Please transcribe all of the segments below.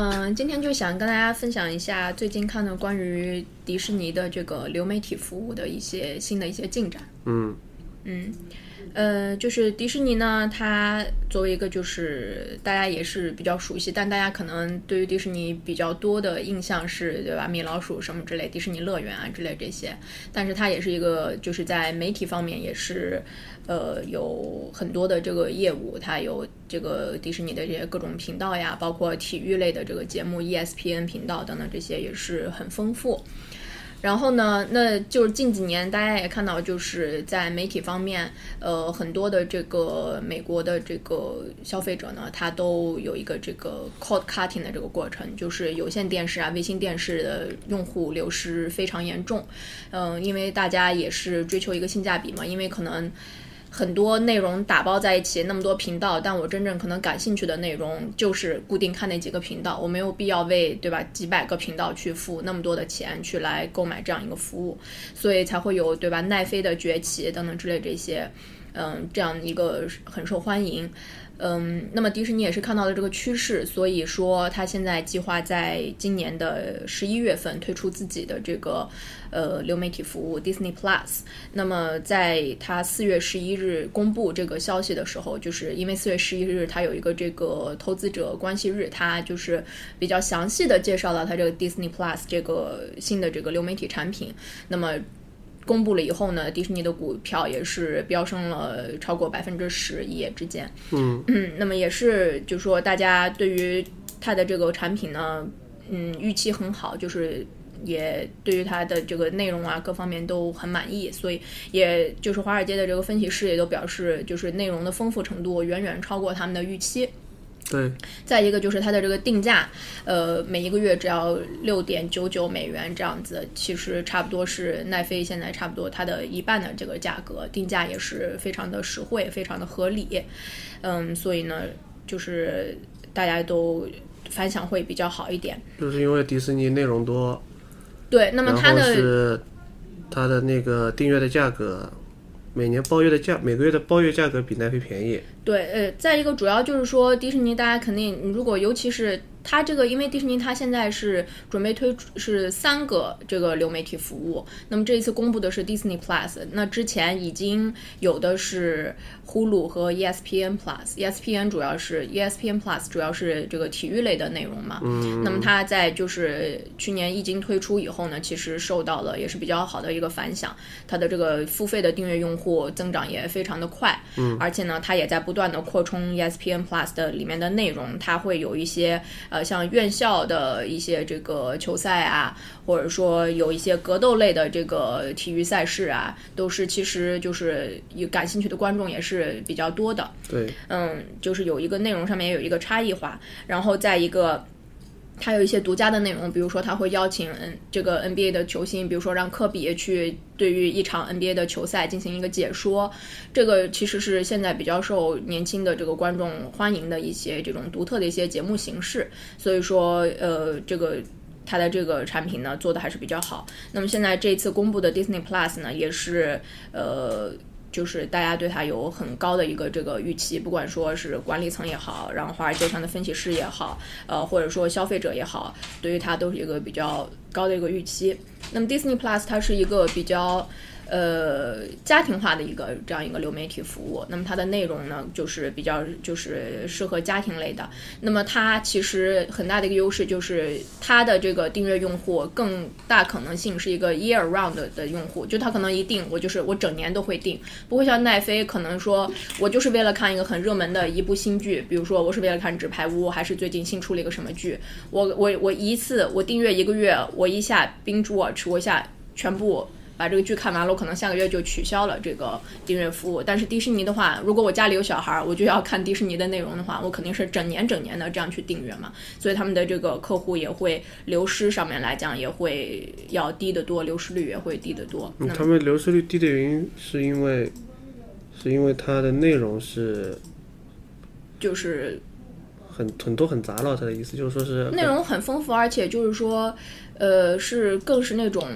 嗯，今天就想跟大家分享一下最近看的关于迪士尼的这个流媒体服务的一些新的一些进展。嗯嗯，呃，就是迪士尼呢，它作为一个就是大家也是比较熟悉，但大家可能对于迪士尼比较多的印象是，对吧？米老鼠什么之类，迪士尼乐园啊之类这些，但是它也是一个就是在媒体方面也是。呃，有很多的这个业务，它有这个迪士尼的这些各种频道呀，包括体育类的这个节目，ESPN 频道等等，这些也是很丰富。然后呢，那就是近几年大家也看到，就是在媒体方面，呃，很多的这个美国的这个消费者呢，他都有一个这个 cord cutting 的这个过程，就是有线电视啊、卫星电视的用户流失非常严重。嗯，因为大家也是追求一个性价比嘛，因为可能。很多内容打包在一起，那么多频道，但我真正可能感兴趣的内容就是固定看那几个频道，我没有必要为对吧几百个频道去付那么多的钱去来购买这样一个服务，所以才会有对吧奈飞的崛起等等之类这些，嗯，这样一个很受欢迎。嗯，那么迪士尼也是看到了这个趋势，所以说他现在计划在今年的十一月份推出自己的这个呃流媒体服务 Disney Plus。那么在他四月十一日公布这个消息的时候，就是因为四月十一日他有一个这个投资者关系日，他就是比较详细的介绍了他这个 Disney Plus 这个新的这个流媒体产品。那么公布了以后呢，迪士尼的股票也是飙升了超过百分之十，一夜之间。嗯嗯，那么也是，就说大家对于它的这个产品呢，嗯，预期很好，就是也对于它的这个内容啊各方面都很满意，所以也就是华尔街的这个分析师也都表示，就是内容的丰富程度远远超过他们的预期。对，再一个就是它的这个定价，呃，每一个月只要六点九九美元这样子，其实差不多是奈飞现在差不多它的一半的这个价格，定价也是非常的实惠，非常的合理，嗯，所以呢，就是大家都反响会比较好一点。就是因为迪士尼内容多，对，那么它的它的那个订阅的价格。每年包月的价，每个月的包月价格比奈飞便宜。对，呃，再一个主要就是说，迪士尼大家肯定，如果尤其是。它这个，因为迪士尼它现在是准备推出是三个这个流媒体服务，那么这一次公布的是 Disney Plus，那之前已经有的是 Hulu 和 ESPN Plus，ESPN 主要是 ESPN Plus 主要是这个体育类的内容嘛，嗯，那么它在就是去年一经推出以后呢，其实受到了也是比较好的一个反响，它的这个付费的订阅用户增长也非常的快，嗯，而且呢，它也在不断的扩充 ESPN Plus 的里面的内容，它会有一些呃。像院校的一些这个球赛啊，或者说有一些格斗类的这个体育赛事啊，都是其实就是有感兴趣的观众也是比较多的。对，嗯，就是有一个内容上面有一个差异化，然后在一个。它有一些独家的内容，比如说他会邀请这个 NBA 的球星，比如说让科比去对于一场 NBA 的球赛进行一个解说，这个其实是现在比较受年轻的这个观众欢迎的一些这种独特的一些节目形式。所以说，呃，这个它的这个产品呢做的还是比较好。那么现在这次公布的 Disney Plus 呢，也是呃。就是大家对它有很高的一个这个预期，不管说是管理层也好，然后华尔街上的分析师也好，呃，或者说消费者也好，对于它都是一个比较高的一个预期。那么 Disney Plus 它是一个比较呃家庭化的一个这样一个流媒体服务。那么它的内容呢，就是比较就是适合家庭类的。那么它其实很大的一个优势就是它的这个订阅用户更大可能性是一个 year round 的用户，就他可能一定我就是我整年都会订，不会像奈飞可能说我就是为了看一个很热门的一部新剧，比如说我是为了看《纸牌屋》，还是最近新出了一个什么剧，我我我一次我订阅一个月，我一下 binge watch，我一下全部把这个剧看完了，我可能下个月就取消了这个订阅服务。但是迪士尼的话，如果我家里有小孩儿，我就要看迪士尼的内容的话，我肯定是整年整年的这样去订阅嘛。所以他们的这个客户也会流失上面来讲也会要低得多，流失率也会低得多。嗯，他们流失率低的原因是因为是因为它的内容是就是很很多很杂了，他的意思就是说是内容很丰富，而且就是说。呃，是更是那种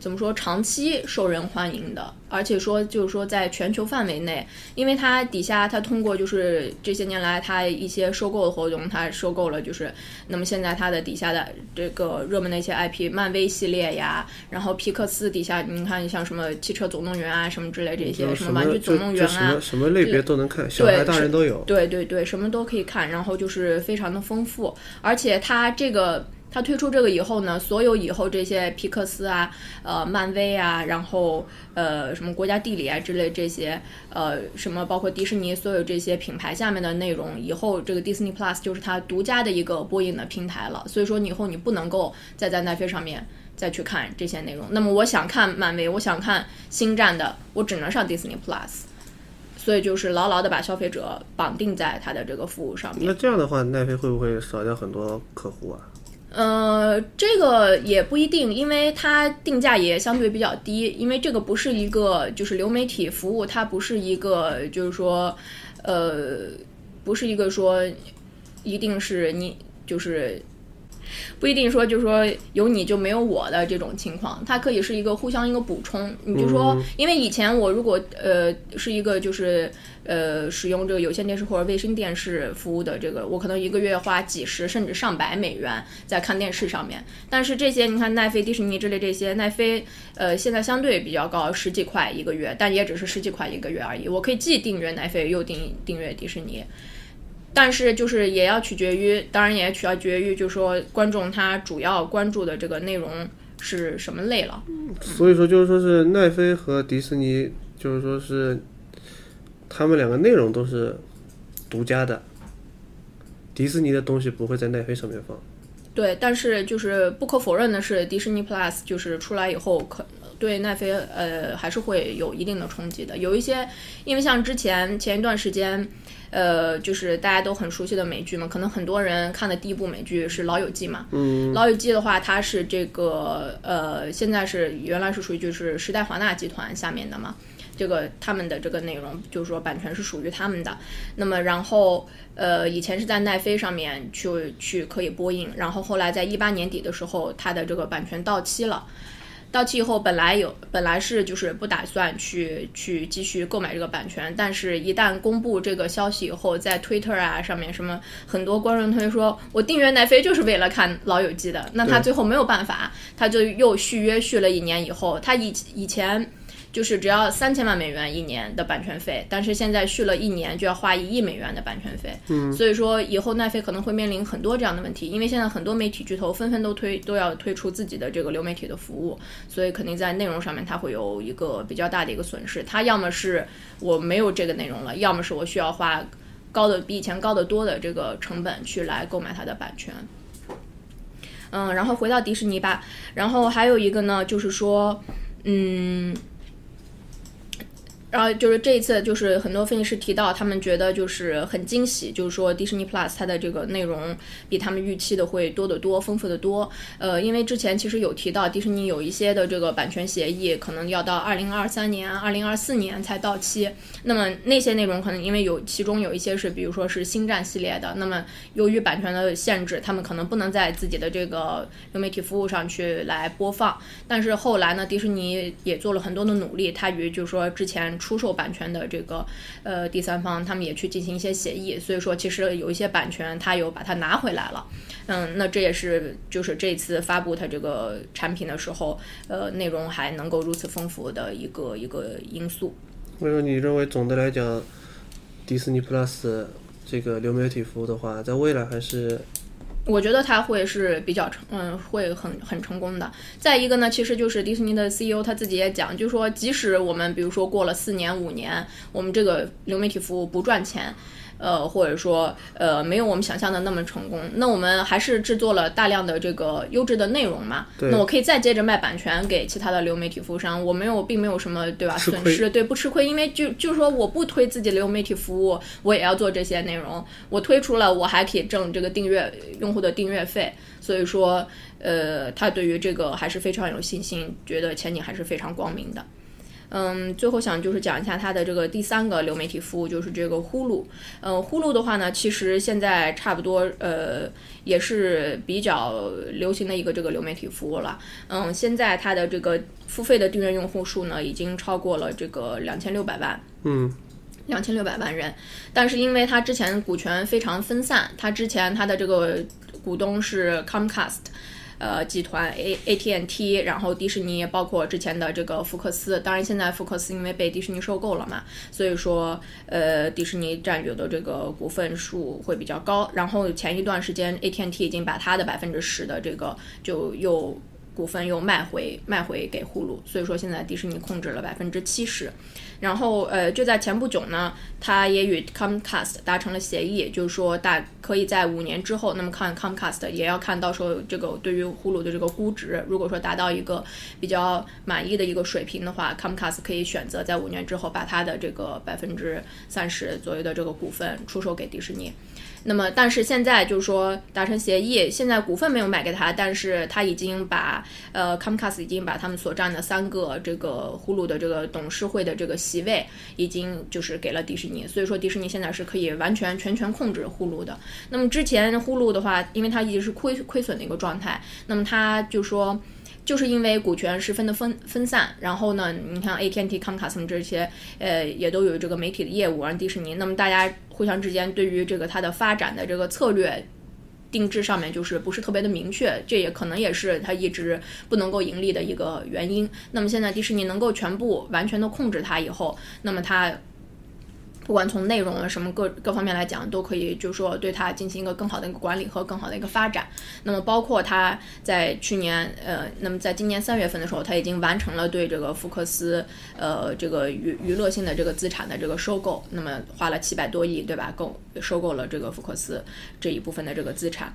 怎么说，长期受人欢迎的，而且说就是说在全球范围内，因为它底下它通过就是这些年来它一些收购的活动，它收购了就是，那么现在它的底下的这个热门的一些 IP，漫威系列呀，然后皮克斯底下你看像什么汽车总动员啊什么之类这些，什么玩具总动员啊，什么类别都能看，小孩大人都有，对对对，什么都可以看，然后就是非常的丰富，而且它这个。它推出这个以后呢，所有以后这些皮克斯啊、呃漫威啊，然后呃什么国家地理啊之类这些，呃什么包括迪士尼所有这些品牌下面的内容，以后这个 Disney Plus 就是它独家的一个播映的平台了。所以说你以后你不能够再在奈飞上面再去看这些内容。那么我想看漫威，我想看星战的，我只能上 Disney Plus。所以就是牢牢的把消费者绑定在它的这个服务上面。那这样的话，奈飞会不会少掉很多客户啊？呃，这个也不一定，因为它定价也相对比较低，因为这个不是一个就是流媒体服务，它不是一个就是说，呃，不是一个说一定是你就是。不一定说，就是说有你就没有我的这种情况，它可以是一个互相一个补充。你就说，因为以前我如果呃是一个就是呃使用这个有线电视或者卫星电视服务的这个，我可能一个月花几十甚至上百美元在看电视上面。但是这些你看奈飞、迪士尼之类这些，奈飞呃现在相对比较高，十几块一个月，但也只是十几块一个月而已。我可以既订阅奈飞又订订阅迪士尼。但是就是也要取决于，当然也取决于，就是说观众他主要关注的这个内容是什么类了。所以说就是说是奈飞和迪士尼，就是说是他们两个内容都是独家的，迪士尼的东西不会在奈飞上面放。对，但是就是不可否认的是，迪士尼 Plus 就是出来以后，可对奈飞呃还是会有一定的冲击的。有一些，因为像之前前一段时间。呃，就是大家都很熟悉的美剧嘛，可能很多人看的第一部美剧是《老友记》嘛。嗯，《老友记》的话，它是这个呃，现在是原来是属于就是时代华纳集团下面的嘛，这个他们的这个内容就是说版权是属于他们的。那么然后呃，以前是在奈飞上面去去可以播映，然后后来在一八年底的时候，它的这个版权到期了。到期以后，本来有本来是就是不打算去去继续购买这个版权，但是一旦公布这个消息以后，在 Twitter 啊上面什么很多观众同学说，我订阅奈飞就是为了看老友记的，那他最后没有办法，他就又续约续了一年以后，他以以前。就是只要三千万美元一年的版权费，但是现在续了一年就要花一亿美元的版权费。嗯，所以说以后奈飞可能会面临很多这样的问题，因为现在很多媒体巨头纷纷都推都要推出自己的这个流媒体的服务，所以肯定在内容上面它会有一个比较大的一个损失。它要么是我没有这个内容了，要么是我需要花高的比以前高得多的这个成本去来购买它的版权。嗯，然后回到迪士尼吧，然后还有一个呢，就是说，嗯。然后就是这一次，就是很多分析师提到，他们觉得就是很惊喜，就是说迪士尼 Plus 它的这个内容比他们预期的会多得多，丰富的多。呃，因为之前其实有提到迪士尼有一些的这个版权协议，可能要到二零二三年、二零二四年才到期。那么那些内容可能因为有其中有一些是，比如说是星战系列的，那么由于版权的限制，他们可能不能在自己的这个流媒体服务上去来播放。但是后来呢，迪士尼也做了很多的努力，它与就是说之前。出售版权的这个呃第三方，他们也去进行一些协议，所以说其实有一些版权他有把它拿回来了。嗯，那这也是就是这次发布它这个产品的时候，呃，内容还能够如此丰富的一个一个因素。所以说，你认为总的来讲，迪士尼 Plus 这个流媒体服务的话，在未来还是我觉得他会是比较成，嗯，会很很成功的。再一个呢，其实就是迪士尼的 CEO 他自己也讲，就说，即使我们比如说过了四年五年，我们这个流媒体服务不赚钱。呃，或者说，呃，没有我们想象的那么成功。那我们还是制作了大量的这个优质的内容嘛？那我可以再接着卖版权给其他的流媒体服务商，我没有，并没有什么，对吧？损失，对，不吃亏。因为就就是说，我不推自己流媒体服务，我也要做这些内容。我推出了，我还可以挣这个订阅用户的订阅费。所以说，呃，他对于这个还是非常有信心，觉得前景还是非常光明的。嗯，最后想就是讲一下它的这个第三个流媒体服务，就是这个呼噜。嗯，呼噜的话呢，其实现在差不多呃也是比较流行的一个这个流媒体服务了。嗯，现在它的这个付费的订阅用户数呢，已经超过了这个两千六百万。嗯，两千六百万人。但是因为它之前股权非常分散，它之前它的这个股东是 Comcast。呃，集团 A A T N T，然后迪士尼，包括之前的这个福克斯，当然现在福克斯因为被迪士尼收购了嘛，所以说呃，迪士尼占有的这个股份数会比较高。然后前一段时间 A T N T 已经把它的百分之十的这个就又股份又卖回卖回给呼噜，所以说现在迪士尼控制了百分之七十。然后，呃，就在前不久呢，他也与 Comcast 达成了协议，就是说大可以在五年之后，那么看 Comcast 也要看到时候这个对于呼噜的这个估值，如果说达到一个比较满意的一个水平的话，Comcast 可以选择在五年之后把它的这个百分之三十左右的这个股份出售给迪士尼。那么，但是现在就是说达成协议，现在股份没有买给他，但是他已经把呃 Comcast 已经把他们所占的三个这个呼噜的这个董事会的这个席位已经就是给了迪士尼，所以说迪士尼现在是可以完全全权控制呼噜的。那么之前呼噜的话，因为它一直是亏亏损的一个状态，那么它就说。就是因为股权十分的分分散，然后呢，你看 AT&T、Comcast 这些，呃，也都有这个媒体的业务，而迪士尼，那么大家互相之间对于这个它的发展的这个策略定制上面就是不是特别的明确，这也可能也是它一直不能够盈利的一个原因。那么现在迪士尼能够全部完全的控制它以后，那么它。不管从内容啊什么各各方面来讲，都可以就是说对它进行一个更好的一个管理和更好的一个发展。那么包括它在去年呃，那么在今年三月份的时候，它已经完成了对这个福克斯呃这个娱娱乐性的这个资产的这个收购，那么花了七百多亿，对吧？购收购了这个福克斯这一部分的这个资产，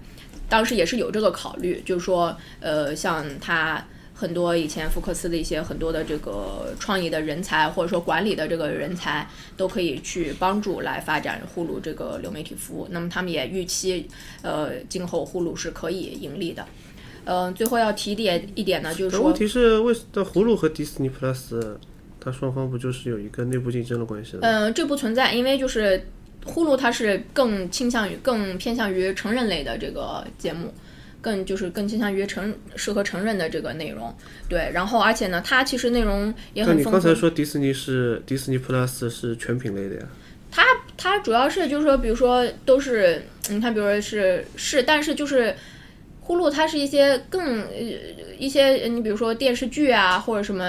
当时也是有这个考虑，就是说呃像它。很多以前福克斯的一些很多的这个创意的人才，或者说管理的这个人才，都可以去帮助来发展呼噜这个流媒体服务。那么他们也预期，呃，今后呼噜是可以盈利的。嗯，最后要提点一点呢，就是说，问题是为的呼噜和迪士尼 Plus，它双方不就是有一个内部竞争的关系吗？嗯，这不存在，因为就是呼噜它是更倾向于、更偏向于成人类的这个节目。更就是更倾向于成适合成人的这个内容，对，然后而且呢，它其实内容也很丰富。你刚才说迪士尼是迪士尼 Plus 是全品类的呀？它它主要是就是说，比如说都是你看，比如说是是，但是就是呼噜它是一些更一些你比如说电视剧啊或者什么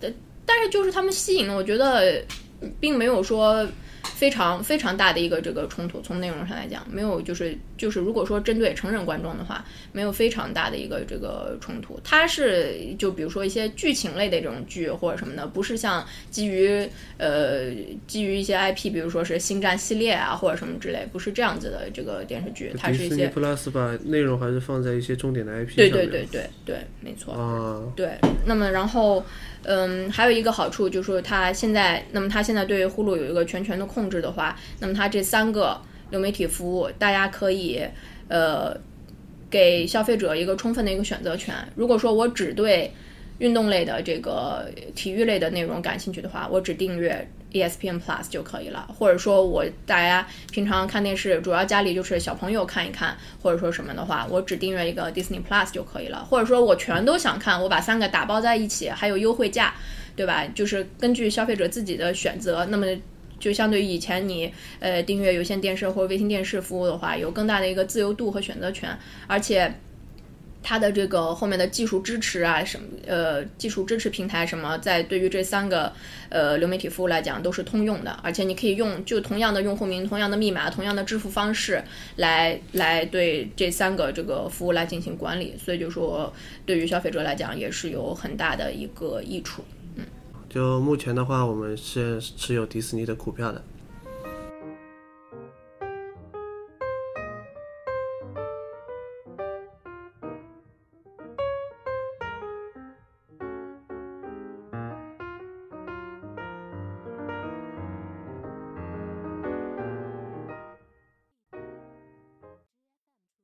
的，但是就是他们吸引了，我觉得并没有说。非常非常大的一个这个冲突，从内容上来讲，没有就是就是，如果说针对成人观众的话，没有非常大的一个这个冲突。它是就比如说一些剧情类的这种剧或者什么的，不是像基于呃基于一些 IP，比如说是星战系列啊或者什么之类，不是这样子的这个电视剧。它是一些 Plus 把内容还是放在一些重点的 IP 上对对对对对，没错。啊，对。那么然后。嗯，还有一个好处就是说，它现在，那么它现在对呼噜有一个全权的控制的话，那么它这三个流媒体服务，大家可以呃给消费者一个充分的一个选择权。如果说我只对运动类的这个体育类的内容感兴趣的话，我只订阅 ESPN Plus 就可以了。或者说我大家平常看电视，主要家里就是小朋友看一看，或者说什么的话，我只订阅一个 Disney Plus 就可以了。或者说我全都想看，我把三个打包在一起，还有优惠价，对吧？就是根据消费者自己的选择，那么。就相对于以前你呃订阅有线电视或者卫星电视服务的话，有更大的一个自由度和选择权，而且它的这个后面的技术支持啊什么呃技术支持平台什么，在对于这三个呃流媒体服务来讲都是通用的，而且你可以用就同样的用户名、同样的密码、同样的支付方式来来对这三个这个服务来进行管理，所以就说对于消费者来讲也是有很大的一个益处。就目前的话，我们是持有迪士尼的股票的。